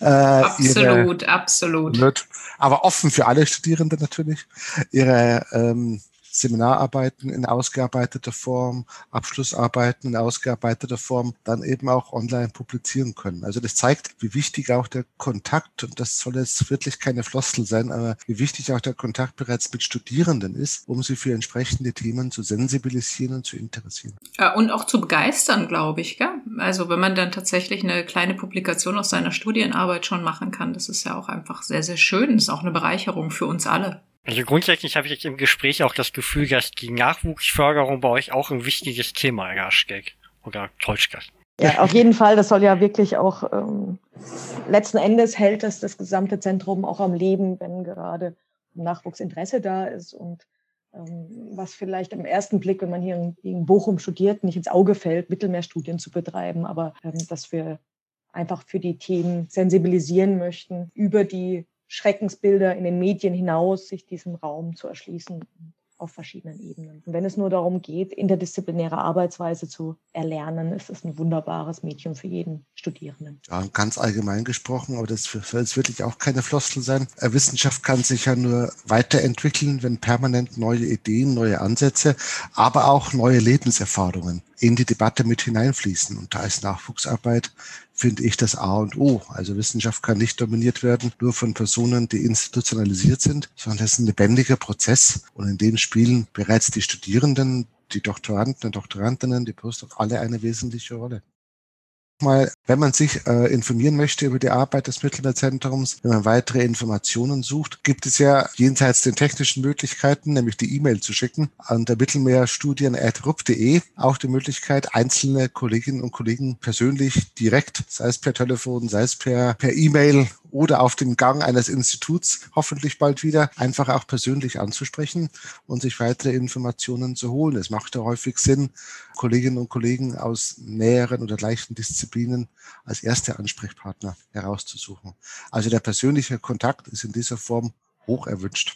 Äh, absolut, ihre, absolut. aber offen für alle Studierende natürlich, ihre ähm, Seminararbeiten in ausgearbeiteter Form, Abschlussarbeiten in ausgearbeiteter Form dann eben auch online publizieren können. Also das zeigt, wie wichtig auch der Kontakt, und das soll jetzt wirklich keine Floskel sein, aber wie wichtig auch der Kontakt bereits mit Studierenden ist, um sie für entsprechende Themen zu sensibilisieren und zu interessieren. Ja, und auch zu begeistern, glaube ich. Gell? Also wenn man dann tatsächlich eine kleine Publikation aus seiner Studienarbeit schon machen kann, das ist ja auch einfach sehr, sehr schön. Das ist auch eine Bereicherung für uns alle. Also grundsätzlich habe ich jetzt im Gespräch auch das Gefühl, dass die Nachwuchsförderung bei euch auch ein wichtiges Thema herrscht, oder täuscht? Ja, auf jeden Fall. Das soll ja wirklich auch ähm, letzten Endes hält das das gesamte Zentrum auch am Leben, wenn gerade Nachwuchsinteresse da ist und ähm, was vielleicht im ersten Blick, wenn man hier in, in, Bochum studiert, nicht ins Auge fällt, Mittelmeerstudien zu betreiben, aber ähm, dass wir einfach für die Themen sensibilisieren möchten über die Schreckensbilder in den Medien hinaus, sich diesem Raum zu erschließen auf verschiedenen Ebenen. Und wenn es nur darum geht, interdisziplinäre Arbeitsweise zu erlernen, ist es ein wunderbares Medium für jeden Studierenden. Ja, ganz allgemein gesprochen, aber das soll jetzt wirklich auch keine Floskel sein. Äh, Wissenschaft kann sich ja nur weiterentwickeln, wenn permanent neue Ideen, neue Ansätze, aber auch neue Lebenserfahrungen in die Debatte mit hineinfließen. Und da ist Nachwuchsarbeit finde ich das A und O. Also Wissenschaft kann nicht dominiert werden nur von Personen, die institutionalisiert sind, sondern es ist ein lebendiger Prozess. Und in dem spielen bereits die Studierenden, die Doktoranden und Doktorandinnen, die Postdoc alle eine wesentliche Rolle mal, wenn man sich äh, informieren möchte über die Arbeit des Mittelmeerzentrums, wenn man weitere Informationen sucht, gibt es ja jenseits den technischen Möglichkeiten, nämlich die E-Mail zu schicken, an der mittelmeerstudien.rup.de auch die Möglichkeit, einzelne Kolleginnen und Kollegen persönlich direkt, sei es per Telefon, sei es per per E-Mail oder auf dem Gang eines Instituts hoffentlich bald wieder einfach auch persönlich anzusprechen und sich weitere Informationen zu holen. Es macht ja häufig Sinn, Kolleginnen und Kollegen aus näheren oder gleichen Disziplinen als erste Ansprechpartner herauszusuchen. Also der persönliche Kontakt ist in dieser Form hoch erwünscht.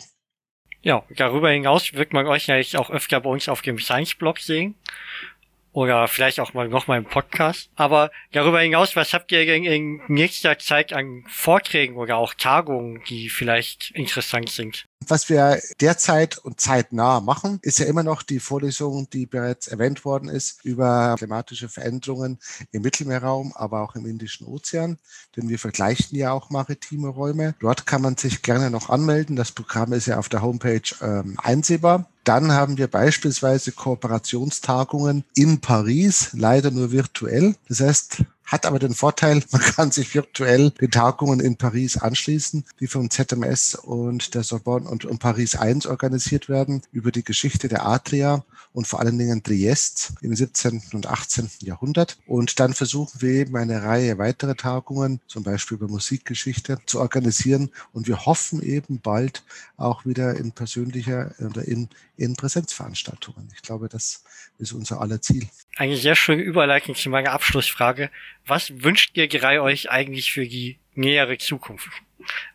Ja, darüber hinaus wird man euch ja auch öfter bei uns auf dem Science-Blog sehen oder vielleicht auch mal noch mal im Podcast. Aber darüber hinaus, was habt ihr in, in nächster Zeit an Vorträgen oder auch Tagungen, die vielleicht interessant sind? Was wir derzeit und zeitnah machen, ist ja immer noch die Vorlesung, die bereits erwähnt worden ist, über klimatische Veränderungen im Mittelmeerraum, aber auch im Indischen Ozean. Denn wir vergleichen ja auch maritime Räume. Dort kann man sich gerne noch anmelden. Das Programm ist ja auf der Homepage ähm, einsehbar. Dann haben wir beispielsweise Kooperationstagungen in Paris, leider nur virtuell. Das heißt, hat aber den Vorteil, man kann sich virtuell den Tagungen in Paris anschließen, die vom ZMS und der Sorbonne und, und Paris 1 organisiert werden, über die Geschichte der Adria und vor allen Dingen Triest im 17. und 18. Jahrhundert. Und dann versuchen wir eben eine Reihe weitere Tagungen, zum Beispiel über Musikgeschichte, zu organisieren. Und wir hoffen eben bald auch wieder in persönlicher oder in, in Präsenzveranstaltungen. Ich glaube, das ist unser aller Ziel. Eine sehr schöne Überleitung zu meiner Abschlussfrage. Was wünscht ihr drei euch eigentlich für die nähere Zukunft?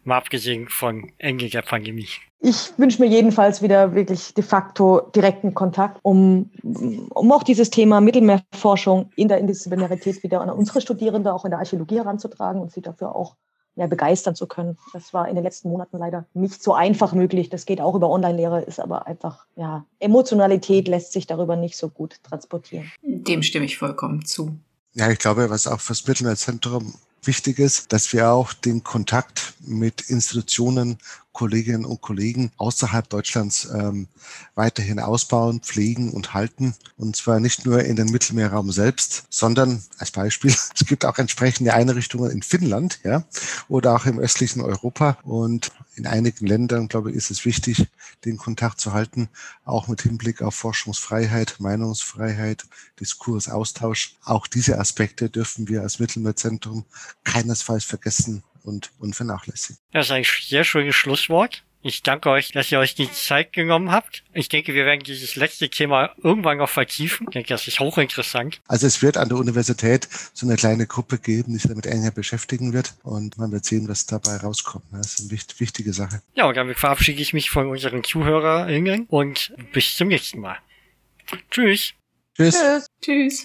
Mal abgesehen von Ende der Pandemie. Ich wünsche mir jedenfalls wieder wirklich de facto direkten Kontakt, um, um auch dieses Thema Mittelmeerforschung in der Interdisziplinarität wieder an unsere Studierende auch in der Archäologie heranzutragen und sie dafür auch ja, begeistern zu können. Das war in den letzten Monaten leider nicht so einfach möglich. Das geht auch über Online-Lehre, ist aber einfach, ja, Emotionalität lässt sich darüber nicht so gut transportieren. Dem stimme ich vollkommen zu. Ja, ich glaube, was auch fürs Mittelmeerzentrum wichtig ist, dass wir auch den Kontakt mit Institutionen, Kolleginnen und Kollegen außerhalb Deutschlands ähm, weiterhin ausbauen, pflegen und halten. Und zwar nicht nur in den Mittelmeerraum selbst, sondern als Beispiel, es gibt auch entsprechende Einrichtungen in Finnland ja, oder auch im östlichen Europa. Und in einigen Ländern, glaube ich, ist es wichtig, den Kontakt zu halten, auch mit Hinblick auf Forschungsfreiheit, Meinungsfreiheit, Diskurs, Austausch. Auch diese Aspekte dürfen wir als Mittelmeerzentrum keinesfalls vergessen und, und vernachlässigen. Das ist ein sehr schönes Schlusswort. Ich danke euch, dass ihr euch die Zeit genommen habt. Ich denke, wir werden dieses letzte Thema irgendwann noch vertiefen. Ich denke, das ist hochinteressant. Also es wird an der Universität so eine kleine Gruppe geben, die sich damit enger beschäftigen wird. Und man wird sehen, was dabei rauskommt. Das ist eine wichtige Sache. Ja, und damit verabschiede ich mich von unseren ZuhörerInnen und bis zum nächsten Mal. Tschüss. Tschüss. Tschüss. Tschüss.